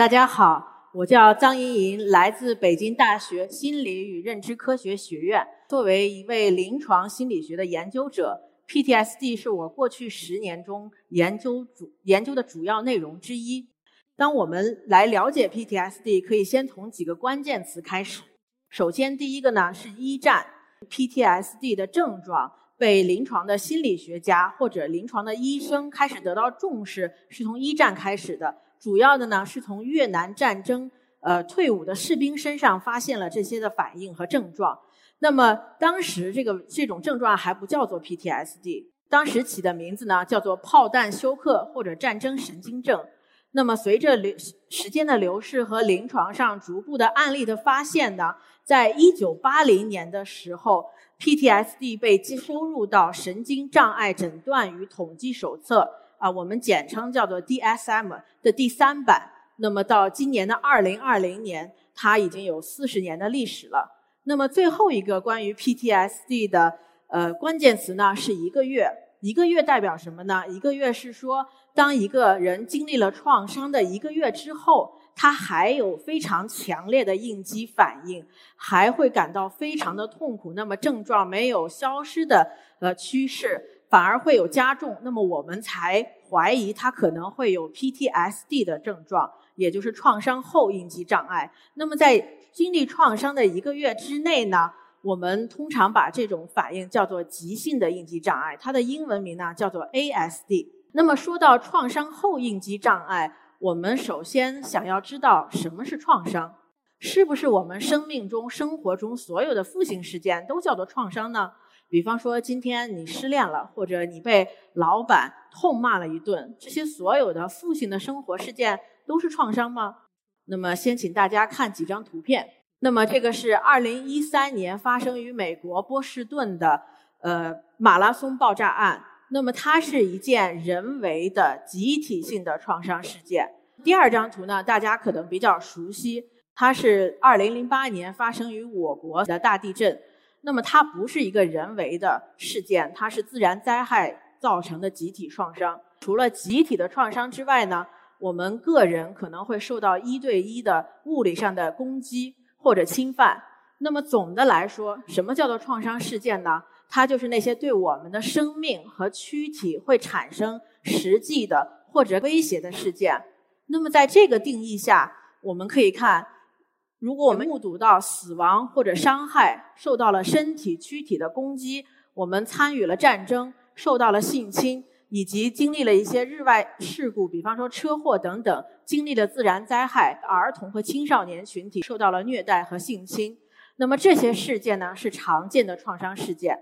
大家好，我叫张莹莹，来自北京大学心理与认知科学学院。作为一位临床心理学的研究者，PTSD 是我过去十年中研究主研究的主要内容之一。当我们来了解 PTSD，可以先从几个关键词开始。首先，第一个呢是一战，PTSD 的症状被临床的心理学家或者临床的医生开始得到重视，是从一战开始的。主要的呢是从越南战争呃退伍的士兵身上发现了这些的反应和症状。那么当时这个这种症状还不叫做 PTSD，当时起的名字呢叫做炮弹休克或者战争神经症。那么随着流时间的流逝和临床上逐步的案例的发现呢，在一九八零年的时候，PTSD 被收入到神经障碍诊断与统计手册。啊，我们简称叫做 DSM 的第三版。那么到今年的二零二零年，它已经有四十年的历史了。那么最后一个关于 PTSD 的呃关键词呢，是一个月。一个月代表什么呢？一个月是说，当一个人经历了创伤的一个月之后，他还有非常强烈的应激反应，还会感到非常的痛苦。那么症状没有消失的呃趋势。反而会有加重，那么我们才怀疑他可能会有 PTSD 的症状，也就是创伤后应激障碍。那么在经历创伤的一个月之内呢，我们通常把这种反应叫做急性的应激障碍，它的英文名呢叫做 ASD。那么说到创伤后应激障碍，我们首先想要知道什么是创伤，是不是我们生命中、生活中所有的负性事件都叫做创伤呢？比方说，今天你失恋了，或者你被老板痛骂了一顿，这些所有的负性的生活事件都是创伤吗？那么，先请大家看几张图片。那么，这个是二零一三年发生于美国波士顿的呃马拉松爆炸案。那么，它是一件人为的集体性的创伤事件。第二张图呢，大家可能比较熟悉，它是二零零八年发生于我国的大地震。那么它不是一个人为的事件，它是自然灾害造成的集体创伤。除了集体的创伤之外呢，我们个人可能会受到一对一的物理上的攻击或者侵犯。那么总的来说，什么叫做创伤事件呢？它就是那些对我们的生命和躯体会产生实际的或者威胁的事件。那么在这个定义下，我们可以看。如果我们目睹到死亡或者伤害，受到了身体躯体的攻击，我们参与了战争，受到了性侵，以及经历了一些日外事故，比方说车祸等等，经历了自然灾害，儿童和青少年群体受到了虐待和性侵，那么这些事件呢是常见的创伤事件。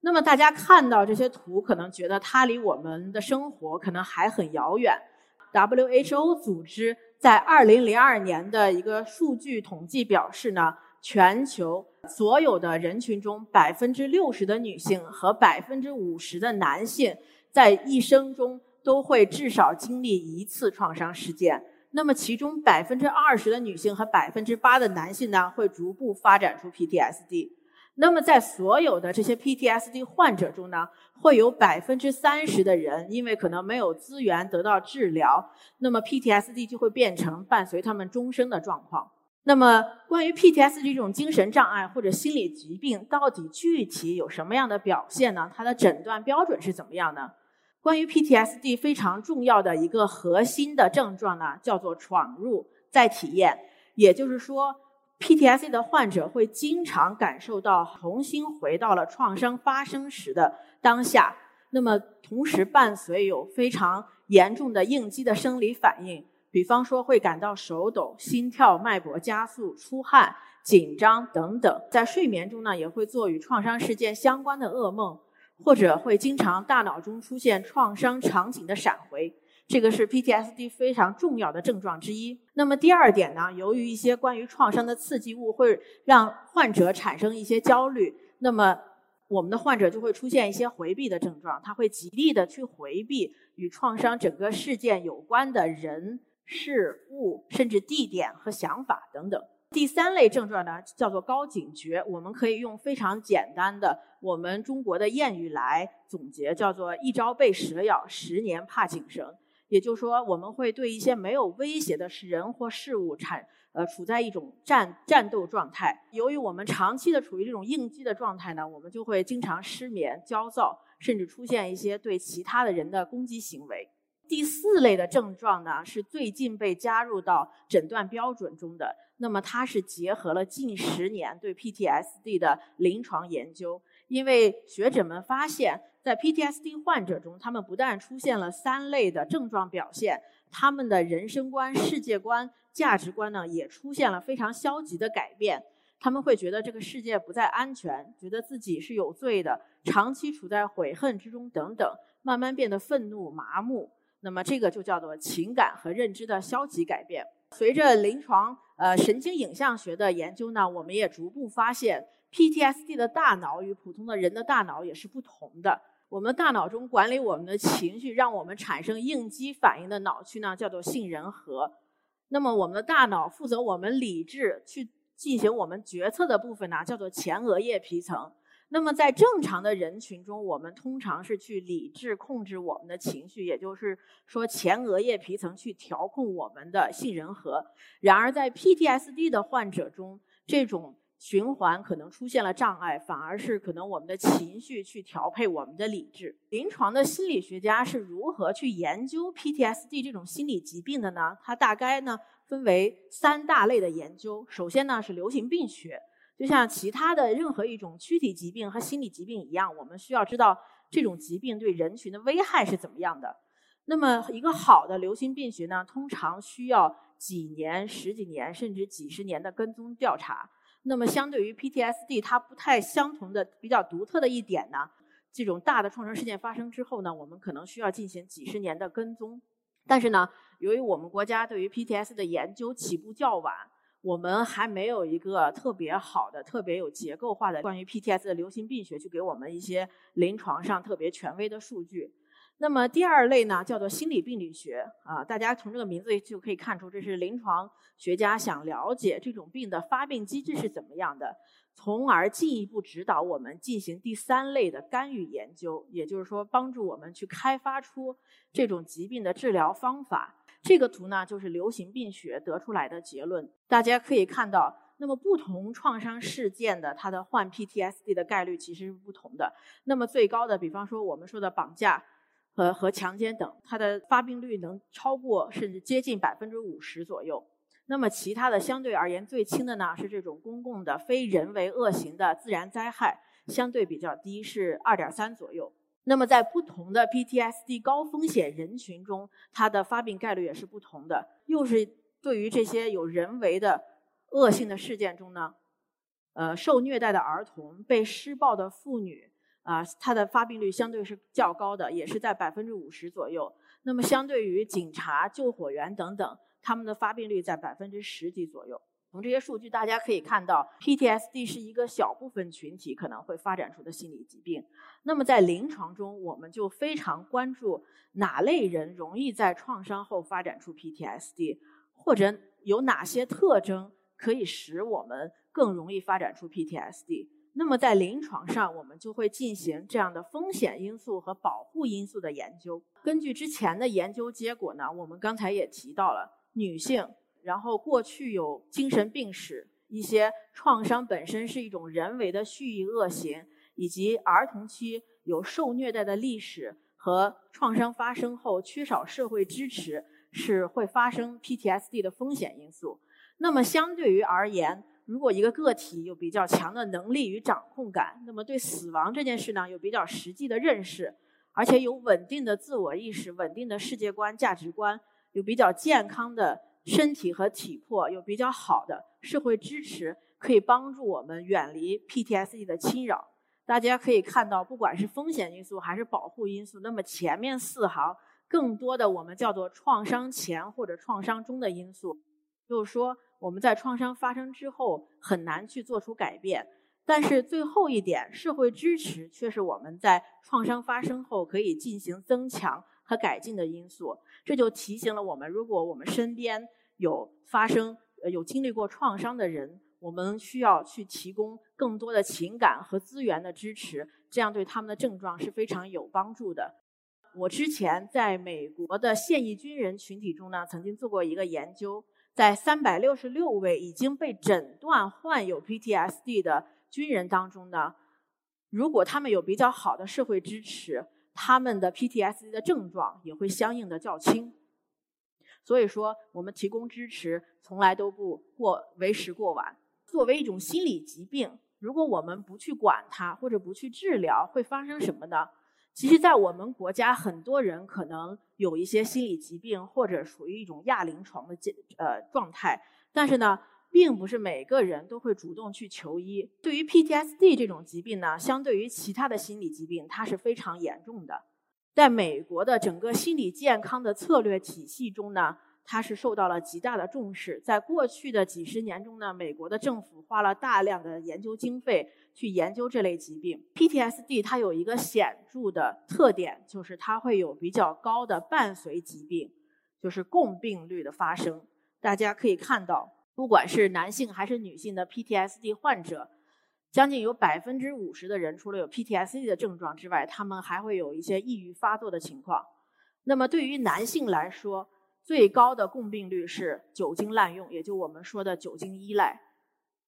那么大家看到这些图，可能觉得它离我们的生活可能还很遥远。WHO 组织。在二零零二年的一个数据统计表示呢，全球所有的人群中，百分之六十的女性和百分之五十的男性，在一生中都会至少经历一次创伤事件。那么，其中百分之二十的女性和百分之八的男性呢，会逐步发展出 PTSD。那么，在所有的这些 PTSD 患者中呢，会有百分之三十的人因为可能没有资源得到治疗，那么 PTSD 就会变成伴随他们终生的状况。那么，关于 PTSD 这种精神障碍或者心理疾病，到底具体有什么样的表现呢？它的诊断标准是怎么样呢？关于 PTSD 非常重要的一个核心的症状呢，叫做闯入再体验，也就是说。PTSD 的患者会经常感受到重新回到了创伤发生时的当下，那么同时伴随有非常严重的应激的生理反应，比方说会感到手抖、心跳、脉搏加速、出汗、紧张等等。在睡眠中呢，也会做与创伤事件相关的噩梦，或者会经常大脑中出现创伤场景的闪回。这个是 PTSD 非常重要的症状之一。那么第二点呢，由于一些关于创伤的刺激物会让患者产生一些焦虑，那么我们的患者就会出现一些回避的症状，他会极力的去回避与创伤整个事件有关的人、事物，甚至地点和想法等等。第三类症状呢，叫做高警觉，我们可以用非常简单的我们中国的谚语来总结，叫做“一朝被蛇咬，十年怕井绳”。也就是说，我们会对一些没有威胁的人或事物产呃处在一种战战斗状态。由于我们长期的处于这种应激的状态呢，我们就会经常失眠、焦躁，甚至出现一些对其他的人的攻击行为。第四类的症状呢，是最近被加入到诊断标准中的。那么它是结合了近十年对 PTSD 的临床研究，因为学者们发现。在 PTSD 患者中，他们不但出现了三类的症状表现，他们的人生观、世界观、价值观呢，也出现了非常消极的改变。他们会觉得这个世界不再安全，觉得自己是有罪的，长期处在悔恨之中等等，慢慢变得愤怒、麻木。那么这个就叫做情感和认知的消极改变。随着临床呃神经影像学的研究呢，我们也逐步发现 PTSD 的大脑与普通的人的大脑也是不同的。我们大脑中管理我们的情绪，让我们产生应激反应的脑区呢，叫做杏仁核。那么，我们的大脑负责我们理智去进行我们决策的部分呢，叫做前额叶皮层。那么，在正常的人群中，我们通常是去理智控制我们的情绪，也就是说，前额叶皮层去调控我们的杏仁核。然而，在 PTSD 的患者中，这种循环可能出现了障碍，反而是可能我们的情绪去调配我们的理智。临床的心理学家是如何去研究 PTSD 这种心理疾病的呢？它大概呢分为三大类的研究。首先呢是流行病学，就像其他的任何一种躯体疾病和心理疾病一样，我们需要知道这种疾病对人群的危害是怎么样的。那么一个好的流行病学呢，通常需要几年、十几年甚至几十年的跟踪调查。那么，相对于 PTSD，它不太相同的、比较独特的一点呢，这种大的创伤事件发生之后呢，我们可能需要进行几十年的跟踪。但是呢，由于我们国家对于 PTS 的研究起步较晚，我们还没有一个特别好的、特别有结构化的关于 PTS 的流行病学，去给我们一些临床上特别权威的数据。那么第二类呢，叫做心理病理学啊，大家从这个名字就可以看出，这是临床学家想了解这种病的发病机制是怎么样的，从而进一步指导我们进行第三类的干预研究，也就是说，帮助我们去开发出这种疾病的治疗方法。这个图呢，就是流行病学得出来的结论。大家可以看到，那么不同创伤事件的它的患 PTSD 的概率其实是不同的。那么最高的，比方说我们说的绑架。和和强奸等，它的发病率能超过甚至接近百分之五十左右。那么其他的相对而言最轻的呢，是这种公共的非人为恶行的自然灾害，相对比较低，是二点三左右。那么在不同的 PTSD 高风险人群中，它的发病概率也是不同的。又是对于这些有人为的恶性的事件中呢，呃，受虐待的儿童、被施暴的妇女。啊，它的发病率相对是较高的，也是在百分之五十左右。那么，相对于警察、救火员等等，他们的发病率在百分之十几左右。从这些数据，大家可以看到，PTSD 是一个小部分群体可能会发展出的心理疾病。那么，在临床中，我们就非常关注哪类人容易在创伤后发展出 PTSD，或者有哪些特征可以使我们更容易发展出 PTSD。那么在临床上，我们就会进行这样的风险因素和保护因素的研究。根据之前的研究结果呢，我们刚才也提到了女性，然后过去有精神病史，一些创伤本身是一种人为的蓄意恶行，以及儿童期有受虐待的历史和创伤发生后缺少社会支持，是会发生 PTSD 的风险因素。那么相对于而言，如果一个个体有比较强的能力与掌控感，那么对死亡这件事呢有比较实际的认识，而且有稳定的自我意识、稳定的世界观、价值观，有比较健康的身体和体魄，有比较好的社会支持，可以帮助我们远离 PTSD 的侵扰。大家可以看到，不管是风险因素还是保护因素，那么前面四行更多的我们叫做创伤前或者创伤中的因素，就是说。我们在创伤发生之后很难去做出改变，但是最后一点，社会支持却是我们在创伤发生后可以进行增强和改进的因素。这就提醒了我们，如果我们身边有发生、有经历过创伤的人，我们需要去提供更多的情感和资源的支持，这样对他们的症状是非常有帮助的。我之前在美国的现役军人群体中呢，曾经做过一个研究，在三百六十六位已经被诊断患有 PTSD 的军人当中呢，如果他们有比较好的社会支持，他们的 PTSD 的症状也会相应的较轻。所以说，我们提供支持从来都不过为时过晚。作为一种心理疾病，如果我们不去管它或者不去治疗，会发生什么呢？其实，在我们国家，很多人可能有一些心理疾病，或者属于一种亚临床的呃状态，但是呢，并不是每个人都会主动去求医。对于 PTSD 这种疾病呢，相对于其他的心理疾病，它是非常严重的。在美国的整个心理健康的策略体系中呢。它是受到了极大的重视，在过去的几十年中呢，美国的政府花了大量的研究经费去研究这类疾病。PTSD 它有一个显著的特点，就是它会有比较高的伴随疾病，就是共病率的发生。大家可以看到，不管是男性还是女性的 PTSD 患者，将近有百分之五十的人除了有 PTSD 的症状之外，他们还会有一些抑郁发作的情况。那么对于男性来说，最高的共病率是酒精滥用，也就我们说的酒精依赖。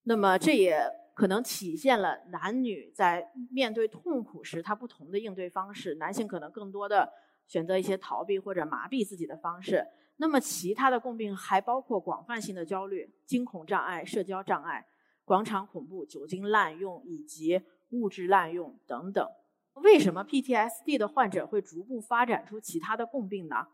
那么这也可能体现了男女在面对痛苦时他不同的应对方式。男性可能更多的选择一些逃避或者麻痹自己的方式。那么其他的共病还包括广泛性的焦虑、惊恐障碍、社交障碍、广场恐怖、酒精滥用以及物质滥用等等。为什么 PTSD 的患者会逐步发展出其他的共病呢？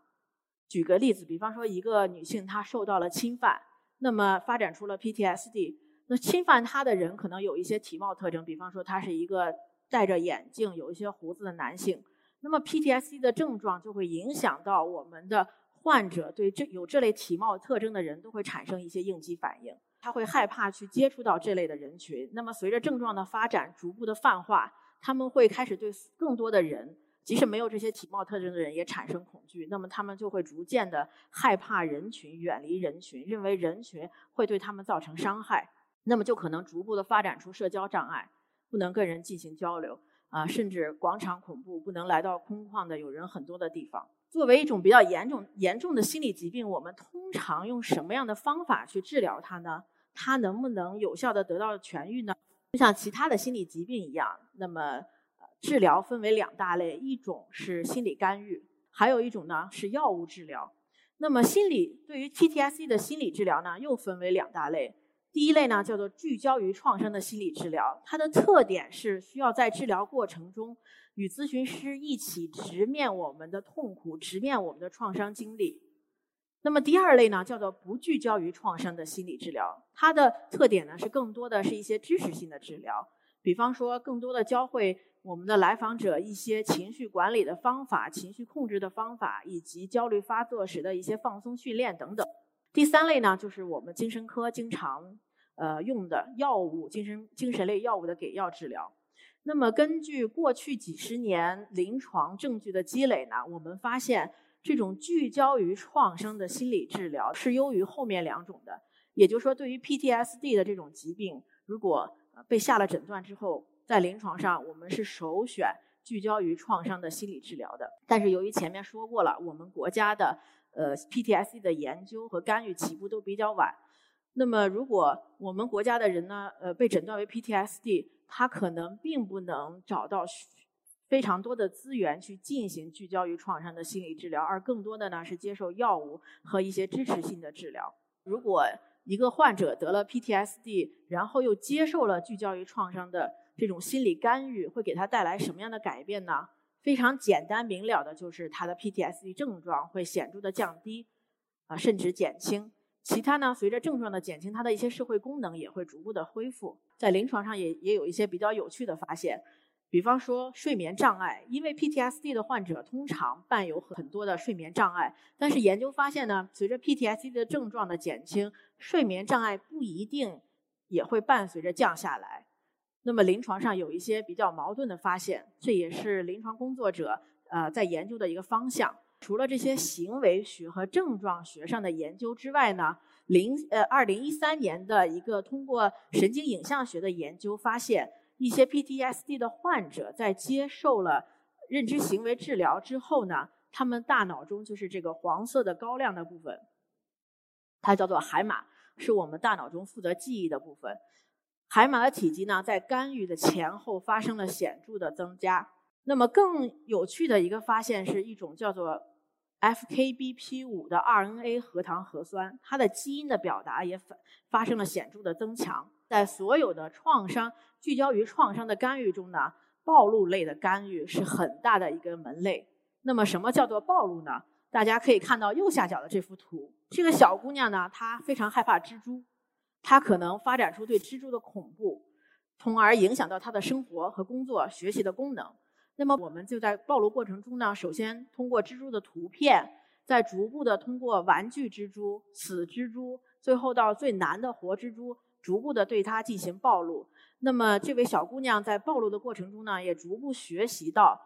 举个例子，比方说一个女性她受到了侵犯，那么发展出了 PTSD。那侵犯她的人可能有一些体貌特征，比方说他是一个戴着眼镜、有一些胡子的男性。那么 PTSD 的症状就会影响到我们的患者对这有这类体貌特征的人都会产生一些应激反应，他会害怕去接触到这类的人群。那么随着症状的发展，逐步的泛化，他们会开始对更多的人。即使没有这些体貌特征的人也产生恐惧，那么他们就会逐渐的害怕人群，远离人群，认为人群会对他们造成伤害，那么就可能逐步的发展出社交障碍，不能跟人进行交流啊，甚至广场恐怖，不能来到空旷的有人很多的地方。作为一种比较严重严重的心理疾病，我们通常用什么样的方法去治疗它呢？它能不能有效的得到痊愈呢？就像其他的心理疾病一样，那么。治疗分为两大类，一种是心理干预，还有一种呢是药物治疗。那么心理对于 PTSD 的心理治疗呢，又分为两大类。第一类呢叫做聚焦于创伤的心理治疗，它的特点是需要在治疗过程中与咨询师一起直面我们的痛苦，直面我们的创伤经历。那么第二类呢叫做不聚焦于创伤的心理治疗，它的特点呢是更多的是一些知识性的治疗，比方说更多的教会。我们的来访者一些情绪管理的方法、情绪控制的方法，以及焦虑发作时的一些放松训练等等。第三类呢，就是我们精神科经常呃用的药物，精神精神类药物的给药治疗。那么根据过去几十年临床证据的积累呢，我们发现这种聚焦于创伤的心理治疗是优于后面两种的。也就是说，对于 PTSD 的这种疾病，如果被下了诊断之后，在临床上，我们是首选聚焦于创伤的心理治疗的。但是由于前面说过了，我们国家的呃 PTSD 的研究和干预起步都比较晚。那么如果我们国家的人呢，呃被诊断为 PTSD，他可能并不能找到非常多的资源去进行聚焦于创伤的心理治疗，而更多的呢是接受药物和一些支持性的治疗。如果一个患者得了 PTSD，然后又接受了聚焦于创伤的这种心理干预会给他带来什么样的改变呢？非常简单明了的就是他的 PTSD 症状会显著的降低，啊，甚至减轻。其他呢，随着症状的减轻，他的一些社会功能也会逐步的恢复。在临床上也也有一些比较有趣的发现，比方说睡眠障碍，因为 PTSD 的患者通常伴有很多的睡眠障碍，但是研究发现呢，随着 PTSD 的症状的减轻，睡眠障碍不一定也会伴随着降下来。那么临床上有一些比较矛盾的发现，这也是临床工作者呃在研究的一个方向。除了这些行为学和症状学上的研究之外呢，零呃二零一三年的一个通过神经影像学的研究发现，一些 PTSD 的患者在接受了认知行为治疗之后呢，他们大脑中就是这个黄色的高亮的部分，它叫做海马，是我们大脑中负责记忆的部分。海马的体积呢，在干预的前后发生了显著的增加。那么更有趣的一个发现是一种叫做 FKBP5 的 RNA 核糖核酸，它的基因的表达也发发生了显著的增强。在所有的创伤聚焦于创伤的干预中呢，暴露类的干预是很大的一个门类。那么什么叫做暴露呢？大家可以看到右下角的这幅图，这个小姑娘呢，她非常害怕蜘蛛。他可能发展出对蜘蛛的恐怖，从而影响到他的生活和工作、学习的功能。那么，我们就在暴露过程中呢，首先通过蜘蛛的图片，再逐步的通过玩具蜘蛛、死蜘蛛，最后到最难的活蜘蛛，逐步的对它进行暴露。那么，这位小姑娘在暴露的过程中呢，也逐步学习到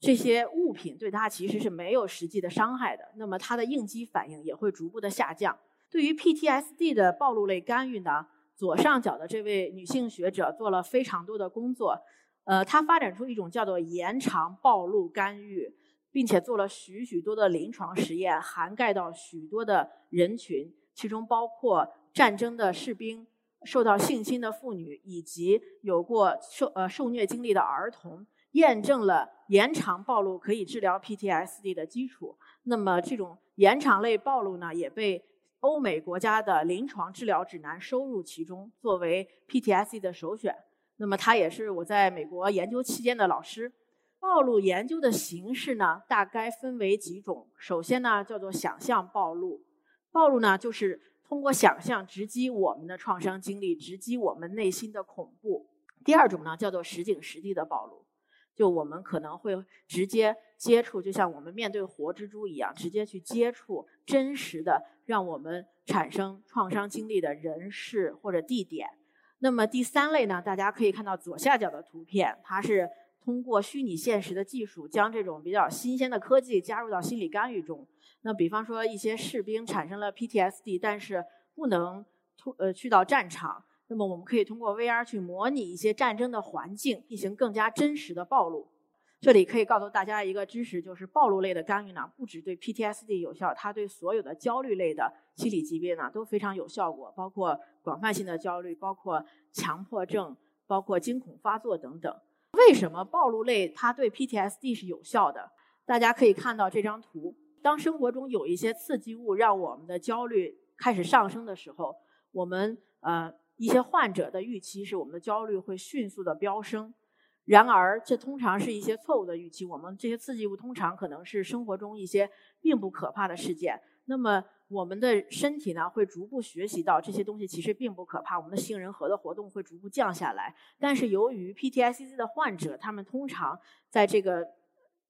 这些物品对她其实是没有实际的伤害的。那么，她的应激反应也会逐步的下降。对于 PTSD 的暴露类干预呢，左上角的这位女性学者做了非常多的工作，呃，她发展出一种叫做延长暴露干预，并且做了许许多的临床实验，涵盖到许多的人群，其中包括战争的士兵、受到性侵的妇女以及有过受呃受虐经历的儿童，验证了延长暴露可以治疗 PTSD 的基础。那么这种延长类暴露呢，也被欧美国家的临床治疗指南收入其中，作为 PTSD 的首选。那么，他也是我在美国研究期间的老师。暴露研究的形式呢，大概分为几种。首先呢，叫做想象暴露。暴露呢，就是通过想象直击我们的创伤经历，直击我们内心的恐怖。第二种呢，叫做实景实地的暴露，就我们可能会直接接触，就像我们面对活蜘蛛一样，直接去接触真实的。让我们产生创伤经历的人事或者地点。那么第三类呢？大家可以看到左下角的图片，它是通过虚拟现实的技术，将这种比较新鲜的科技加入到心理干预中。那比方说，一些士兵产生了 PTSD，但是不能突呃去到战场，那么我们可以通过 VR 去模拟一些战争的环境，进行更加真实的暴露。这里可以告诉大家一个知识，就是暴露类的干预呢，不只对 PTSD 有效，它对所有的焦虑类的心理疾病呢都非常有效果，包括广泛性的焦虑，包括强迫症，包括惊恐发作等等。为什么暴露类它对 PTSD 是有效的？大家可以看到这张图，当生活中有一些刺激物让我们的焦虑开始上升的时候，我们呃一些患者的预期是我们的焦虑会迅速的飙升。然而，这通常是一些错误的预期。我们这些刺激物通常可能是生活中一些并不可怕的事件。那么，我们的身体呢，会逐步学习到这些东西其实并不可怕。我们的杏仁核的活动会逐步降下来。但是，由于 PTSD 的患者，他们通常在这个。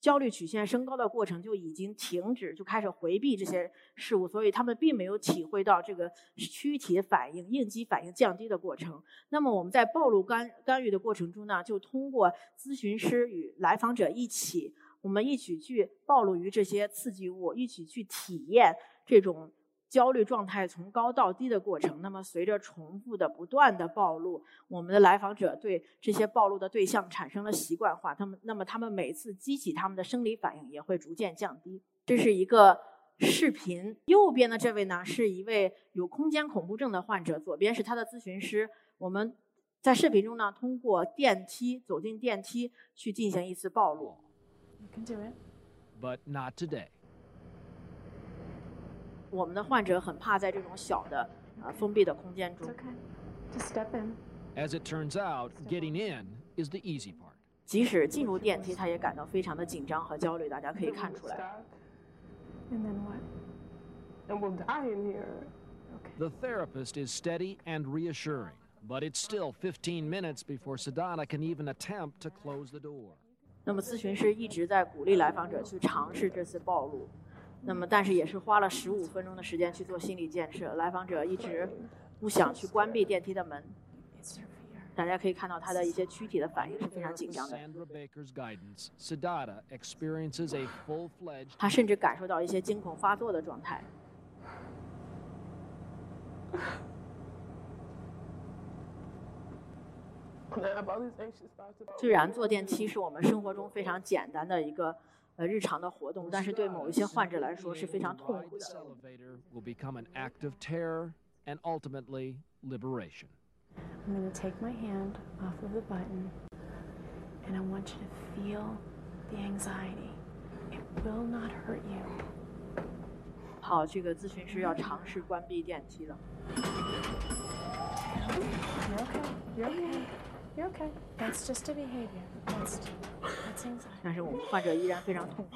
焦虑曲线升高的过程就已经停止，就开始回避这些事物，所以他们并没有体会到这个躯体反应、应激反应降低的过程。那么我们在暴露干干预的过程中呢，就通过咨询师与来访者一起，我们一起去暴露于这些刺激物，一起去体验这种。焦虑状态从高到低的过程，那么随着重复的不断的暴露，我们的来访者对这些暴露的对象产生了习惯化，他们那么他们每次激起他们的生理反应也会逐渐降低。这是一个视频，右边的这位呢是一位有空间恐怖症的患者，左边是他的咨询师。我们在视频中呢通过电梯走进电梯去进行一次暴露。You can do it, but not today. 我们的患者很怕在这种小的、呃封闭的空间中。As it turns out, getting in is the easy part. 即使进入电梯，他也感到非常的紧张和焦虑。大家可以看出来。And then what? And we'll die in here. The therapist is steady and reassuring, but it's still 15 minutes before Sadana can even attempt to close the door. 那么咨询师一直在鼓励来访者去尝试这次暴露。那么，但是也是花了十五分钟的时间去做心理建设。来访者一直不想去关闭电梯的门，大家可以看到他的一些躯体的反应是非常紧张的。他甚至感受到一些惊恐发作的状态。虽然坐电梯是我们生活中非常简单的一个 呃日常的活动，但是对某一些患者来说是非常痛苦的。 will become an act of terror and ultimately liberation. I'm going to take my hand off of the button and I want you to feel the anxiety. It will not hurt you. 好，这个咨询师要尝试关闭电梯了。 You're okay. You're okay. You're okay. That's just a behavior. That's, that's anxiety. 但是我们患者依然非常痛苦。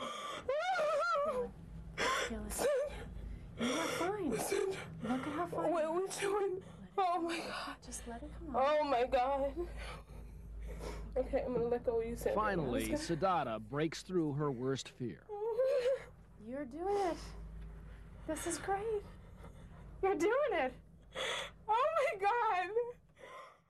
Feel it. You are fine. Look at how fine. What are we doing? Oh my god. Just let it come out. Oh my god. Okay, I'm gonna let go of you, Sandra. Finally, Siddhartha breaks through her worst fear. You're doing it. This is great. You're doing it. Oh my god.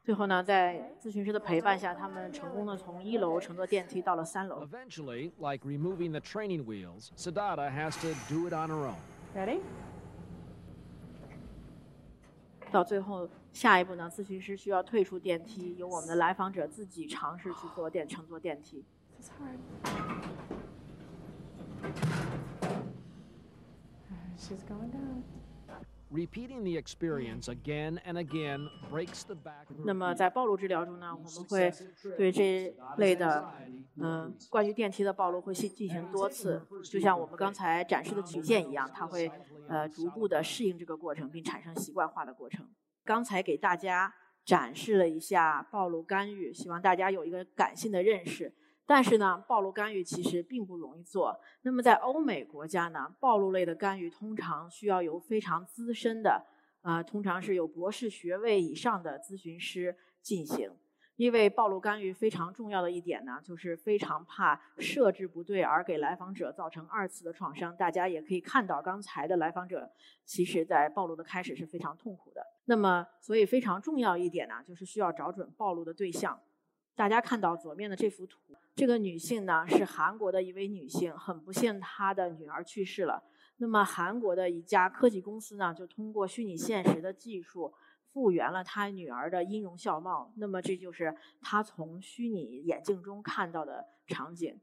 最后呢，在咨询师的陪伴下，他们成功的从一楼乘坐电梯到了三楼。Eventually, like removing the training wheels, Siddhartha has to do it on her own. Ready? 到最后，下一步呢，咨询师需要退出电梯，由我们的来访者自己尝试去坐电乘坐电梯。Is hard. She's going down. Repeating the experience again and again breaks the back. 那么在暴露治疗中呢，我们会对这一类的，嗯、关于电梯的暴露会进进行多次，就像我们刚才展示的曲线一样，它会呃逐步的适应这个过程，并产生习惯化的过程。刚才给大家展示了一下暴露干预，希望大家有一个感性的认识。但是呢，暴露干预其实并不容易做。那么在欧美国家呢，暴露类的干预通常需要由非常资深的，啊、通常是有博士学位以上的咨询师进行。因为暴露干预非常重要的一点呢，就是非常怕设置不对而给来访者造成二次的创伤。大家也可以看到，刚才的来访者其实在暴露的开始是非常痛苦的。那么，所以非常重要一点呢，就是需要找准暴露的对象。大家看到左面的这幅图，这个女性呢是韩国的一位女性，很不幸她的女儿去世了。那么韩国的一家科技公司呢，就通过虚拟现实的技术复原了她女儿的音容笑貌。那么这就是她从虚拟眼镜中看到的场景。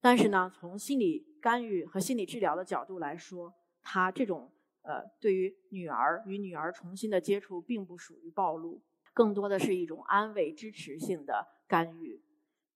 但是呢，从心理干预和心理治疗的角度来说，她这种呃对于女儿与女儿重新的接触，并不属于暴露，更多的是一种安慰支持性的干预。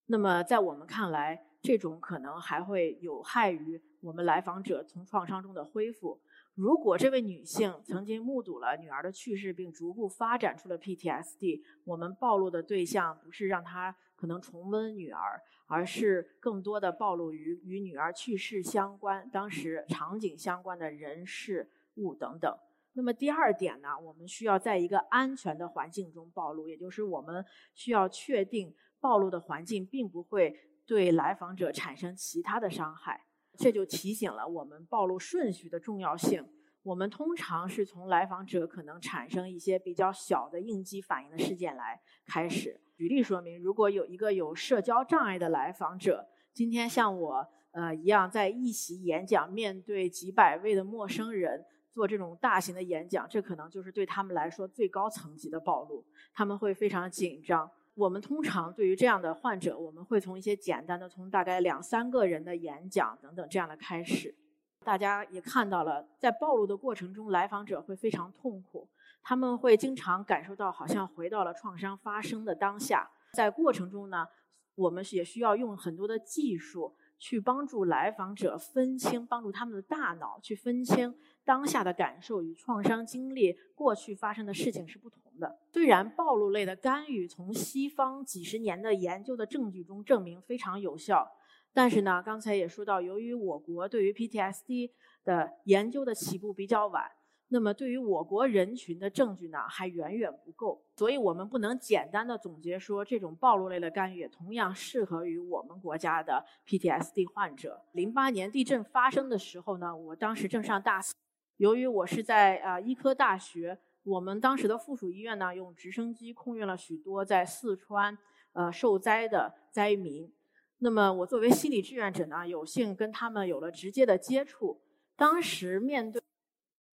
那么在我们看来，这种可能还会有害于我们来访者从创伤中的恢复。如果这位女性曾经目睹了女儿的去世，并逐步发展出了 PTSD，我们暴露的对象不是让她可能重温女儿，而是更多的暴露于与女儿去世相关、当时场景相关的人事物等等。那么第二点呢，我们需要在一个安全的环境中暴露，也就是我们需要确定暴露的环境并不会对来访者产生其他的伤害。这就提醒了我们暴露顺序的重要性。我们通常是从来访者可能产生一些比较小的应激反应的事件来开始。举例说明，如果有一个有社交障碍的来访者，今天像我呃一样在一席演讲，面对几百位的陌生人做这种大型的演讲，这可能就是对他们来说最高层级的暴露，他们会非常紧张。我们通常对于这样的患者，我们会从一些简单的，从大概两三个人的演讲等等这样的开始。大家也看到了，在暴露的过程中，来访者会非常痛苦，他们会经常感受到好像回到了创伤发生的当下。在过程中呢，我们也需要用很多的技术去帮助来访者分清，帮助他们的大脑去分清当下的感受与创伤经历过去发生的事情是不同的。虽然暴露类的干预从西方几十年的研究的证据中证明非常有效。但是呢，刚才也说到，由于我国对于 PTSD 的研究的起步比较晚，那么对于我国人群的证据呢还远远不够，所以我们不能简单的总结说这种暴露类的干预同样适合于我们国家的 PTSD 患者。零八年地震发生的时候呢，我当时正上大四，由于我是在啊医科大学，我们当时的附属医院呢用直升机空运了许多在四川呃受灾的灾民。那么我作为心理志愿者呢，有幸跟他们有了直接的接触。当时面对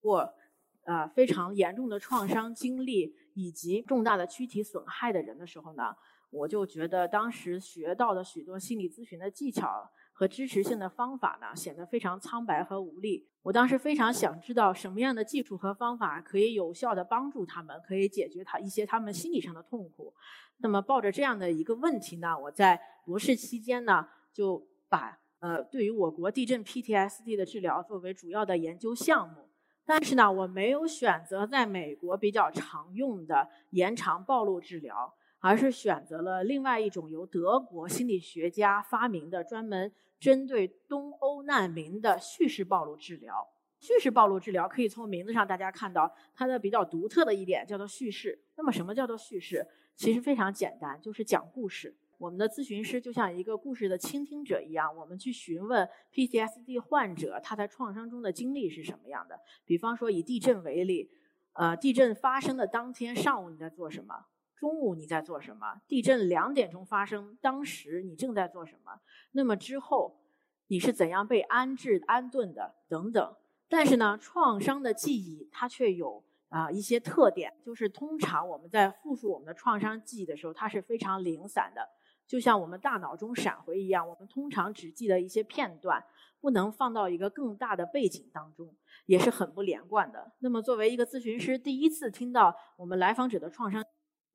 过呃非常严重的创伤经历以及重大的躯体损害的人的时候呢，我就觉得当时学到的许多心理咨询的技巧和支持性的方法呢，显得非常苍白和无力。我当时非常想知道什么样的技术和方法可以有效的帮助他们，可以解决他一些他们心理上的痛苦。那么抱着这样的一个问题呢，我在博士期间呢，就把呃对于我国地震 PTSD 的治疗作为主要的研究项目。但是呢，我没有选择在美国比较常用的延长暴露治疗，而是选择了另外一种由德国心理学家发明的专门针对东欧难民的叙事暴露治疗。叙事暴露治疗可以从名字上大家看到它的比较独特的一点叫做叙事。那么什么叫做叙事？其实非常简单，就是讲故事。我们的咨询师就像一个故事的倾听者一样，我们去询问 PTSD 患者他在创伤中的经历是什么样的。比方说以地震为例，呃，地震发生的当天上午你在做什么？中午你在做什么？地震两点钟发生，当时你正在做什么？那么之后你是怎样被安置安顿的？等等。但是呢，创伤的记忆它却有啊一些特点，就是通常我们在复述我们的创伤记忆的时候，它是非常零散的。就像我们大脑中闪回一样，我们通常只记得一些片段，不能放到一个更大的背景当中，也是很不连贯的。那么，作为一个咨询师，第一次听到我们来访者的创伤，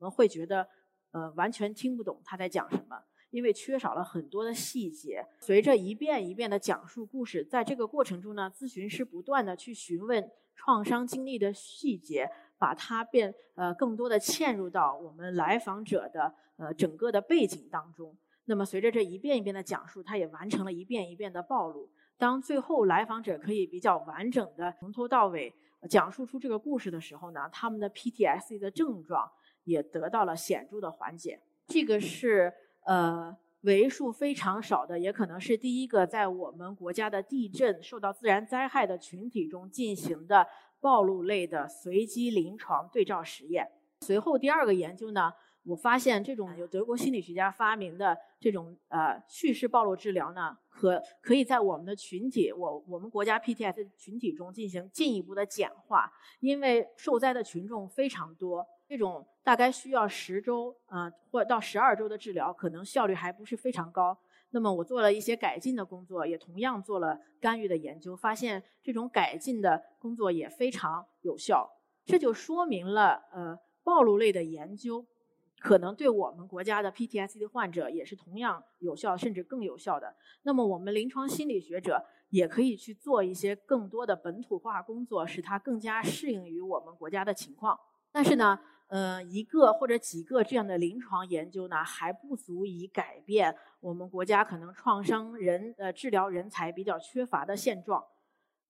我们会觉得，呃，完全听不懂他在讲什么，因为缺少了很多的细节。随着一遍一遍的讲述故事，在这个过程中呢，咨询师不断的去询问创伤经历的细节。把它变呃更多的嵌入到我们来访者的呃整个的背景当中。那么随着这一遍一遍的讲述，它也完成了一遍一遍的暴露。当最后来访者可以比较完整的从头到尾讲述出这个故事的时候呢，他们的 PTSD 的症状也得到了显著的缓解。这个是呃为数非常少的，也可能是第一个在我们国家的地震受到自然灾害的群体中进行的。暴露类的随机临床对照实验。随后第二个研究呢，我发现这种由德国心理学家发明的这种呃叙事暴露治疗呢，可可以在我们的群体，我我们国家 PTS 群体中进行进一步的简化，因为受灾的群众非常多，这种大概需要十周啊或到十二周的治疗，可能效率还不是非常高。那么我做了一些改进的工作，也同样做了干预的研究，发现这种改进的工作也非常有效。这就说明了，呃，暴露类的研究可能对我们国家的 PTSD 患者也是同样有效，甚至更有效的。那么我们临床心理学者也可以去做一些更多的本土化工作，使它更加适应于我们国家的情况。但是呢？呃，一个或者几个这样的临床研究呢，还不足以改变我们国家可能创伤人呃治疗人才比较缺乏的现状。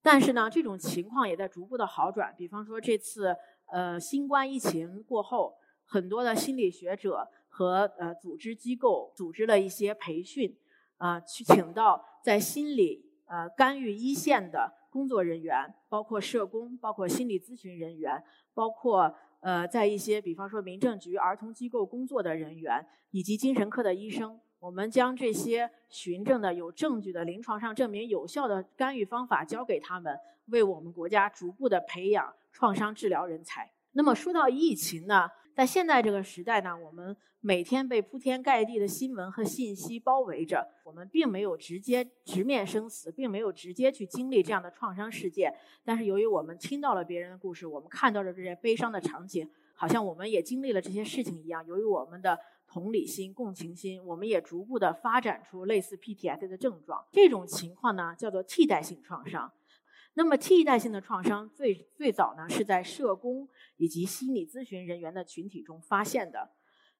但是呢，这种情况也在逐步的好转。比方说，这次呃新冠疫情过后，很多的心理学者和呃组织机构组织了一些培训，啊，去请到在心理呃干预一线的工作人员，包括社工，包括心理咨询人员，包括。呃，在一些比方说民政局、儿童机构工作的人员，以及精神科的医生，我们将这些循证的、有证据的、临床上证明有效的干预方法交给他们，为我们国家逐步的培养创伤治疗人才。那么说到疫情呢？在现在这个时代呢，我们每天被铺天盖地的新闻和信息包围着，我们并没有直接直面生死，并没有直接去经历这样的创伤事件。但是由于我们听到了别人的故事，我们看到了这些悲伤的场景，好像我们也经历了这些事情一样。由于我们的同理心、共情心，我们也逐步的发展出类似 PTSD 的症状。这种情况呢，叫做替代性创伤。那么替代性的创伤最最早呢是在社工以及心理咨询人员的群体中发现的。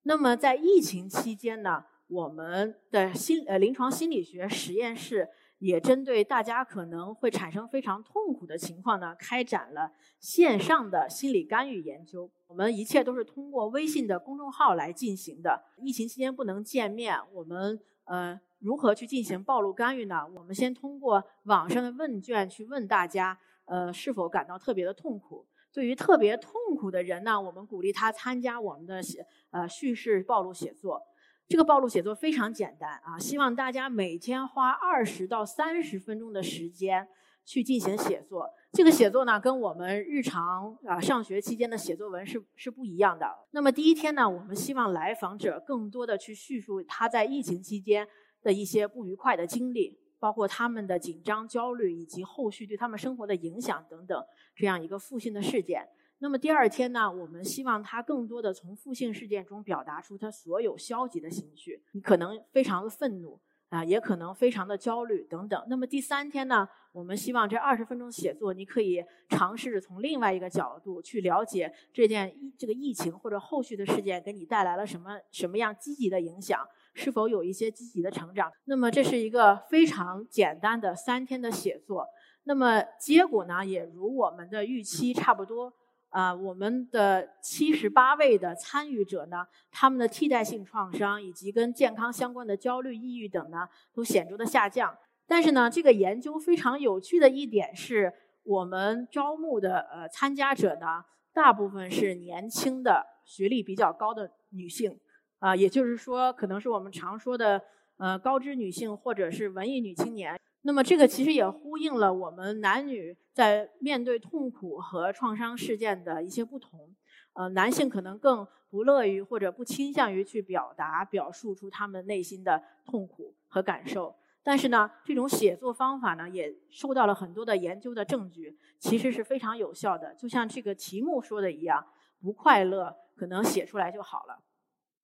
那么在疫情期间呢，我们的心呃临床心理学实验室也针对大家可能会产生非常痛苦的情况呢，开展了线上的心理干预研究。我们一切都是通过微信的公众号来进行的。疫情期间不能见面，我们呃。如何去进行暴露干预呢？我们先通过网上的问卷去问大家，呃，是否感到特别的痛苦？对于特别痛苦的人呢，我们鼓励他参加我们的写呃叙事暴露写作。这个暴露写作非常简单啊，希望大家每天花二十到三十分钟的时间去进行写作。这个写作呢，跟我们日常啊上学期间的写作文是是不一样的。那么第一天呢，我们希望来访者更多的去叙述他在疫情期间的一些不愉快的经历，包括他们的紧张、焦虑以及后续对他们生活的影响等等这样一个负性的事件。那么第二天呢，我们希望他更多的从负性事件中表达出他所有消极的情绪，你可能非常的愤怒。啊，也可能非常的焦虑等等。那么第三天呢，我们希望这二十分钟写作，你可以尝试着从另外一个角度去了解这件这个疫情或者后续的事件给你带来了什么什么样积极的影响，是否有一些积极的成长。那么这是一个非常简单的三天的写作。那么结果呢，也如我们的预期差不多。啊，我们的七十八位的参与者呢，他们的替代性创伤以及跟健康相关的焦虑、抑郁等呢，都显著的下降。但是呢，这个研究非常有趣的一点是，我们招募的呃参加者呢，大部分是年轻的、学历比较高的女性，啊，也就是说，可能是我们常说的呃高知女性或者是文艺女青年。那么这个其实也呼应了我们男女在面对痛苦和创伤事件的一些不同。呃，男性可能更不乐于或者不倾向于去表达、表述出他们内心的痛苦和感受。但是呢，这种写作方法呢，也受到了很多的研究的证据，其实是非常有效的。就像这个题目说的一样，不快乐可能写出来就好了。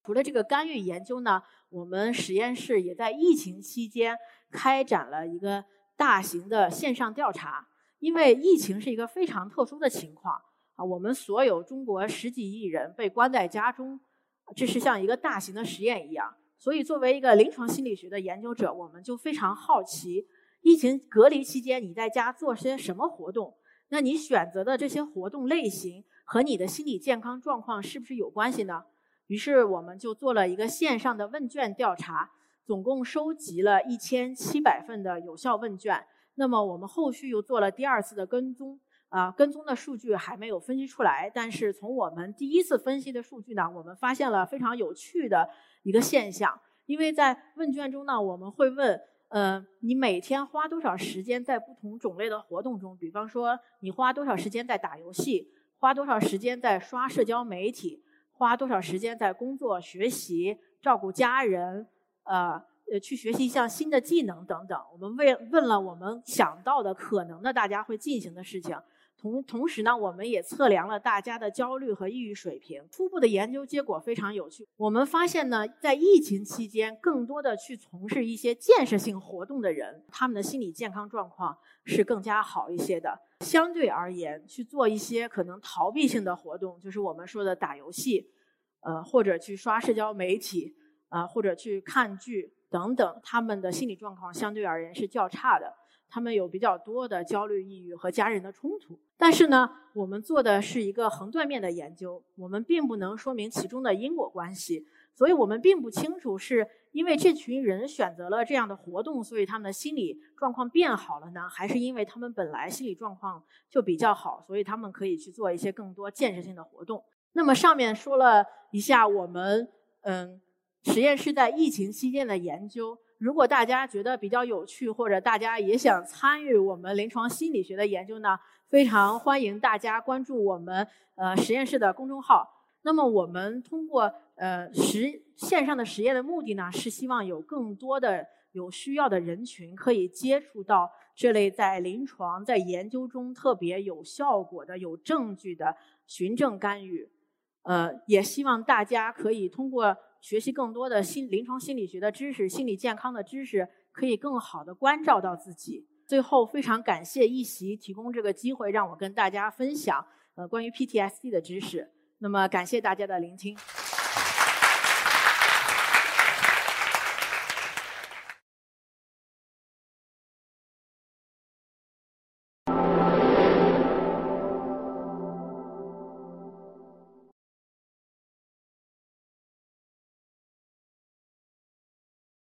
除了这个干预研究呢，我们实验室也在疫情期间开展了一个大型的线上调查。因为疫情是一个非常特殊的情况啊，我们所有中国十几亿人被关在家中，这是像一个大型的实验一样。所以，作为一个临床心理学的研究者，我们就非常好奇，疫情隔离期间你在家做些什么活动？那你选择的这些活动类型和你的心理健康状况是不是有关系呢？于是我们就做了一个线上的问卷调查，总共收集了一千七百份的有效问卷。那么我们后续又做了第二次的跟踪，啊，跟踪的数据还没有分析出来。但是从我们第一次分析的数据呢，我们发现了非常有趣的一个现象。因为在问卷中呢，我们会问，呃，你每天花多少时间在不同种类的活动中？比方说，你花多少时间在打游戏？花多少时间在刷社交媒体？花多少时间在工作、学习、照顾家人，呃呃，去学习一项新的技能等等。我们问问了我们想到的可能的大家会进行的事情，同同时呢，我们也测量了大家的焦虑和抑郁水平。初步的研究结果非常有趣，我们发现呢，在疫情期间，更多的去从事一些建设性活动的人，他们的心理健康状况是更加好一些的。相对而言，去做一些可能逃避性的活动，就是我们说的打游戏，呃，或者去刷社交媒体，啊，或者去看剧等等，他们的心理状况相对而言是较差的。他们有比较多的焦虑、抑郁和家人的冲突。但是呢，我们做的是一个横断面的研究，我们并不能说明其中的因果关系，所以我们并不清楚是。因为这群人选择了这样的活动，所以他们的心理状况变好了呢？还是因为他们本来心理状况就比较好，所以他们可以去做一些更多建设性的活动？那么上面说了一下我们嗯实验室在疫情期间的研究。如果大家觉得比较有趣，或者大家也想参与我们临床心理学的研究呢，非常欢迎大家关注我们呃实验室的公众号。那么我们通过呃实线上的实验的目的呢，是希望有更多的有需要的人群可以接触到这类在临床在研究中特别有效果的、有证据的循证干预。呃，也希望大家可以通过学习更多的心临床心理学的知识、心理健康的知识，可以更好的关照到自己。最后，非常感谢一席提供这个机会，让我跟大家分享呃关于 PTSD 的知识。那么，感谢大家的聆听。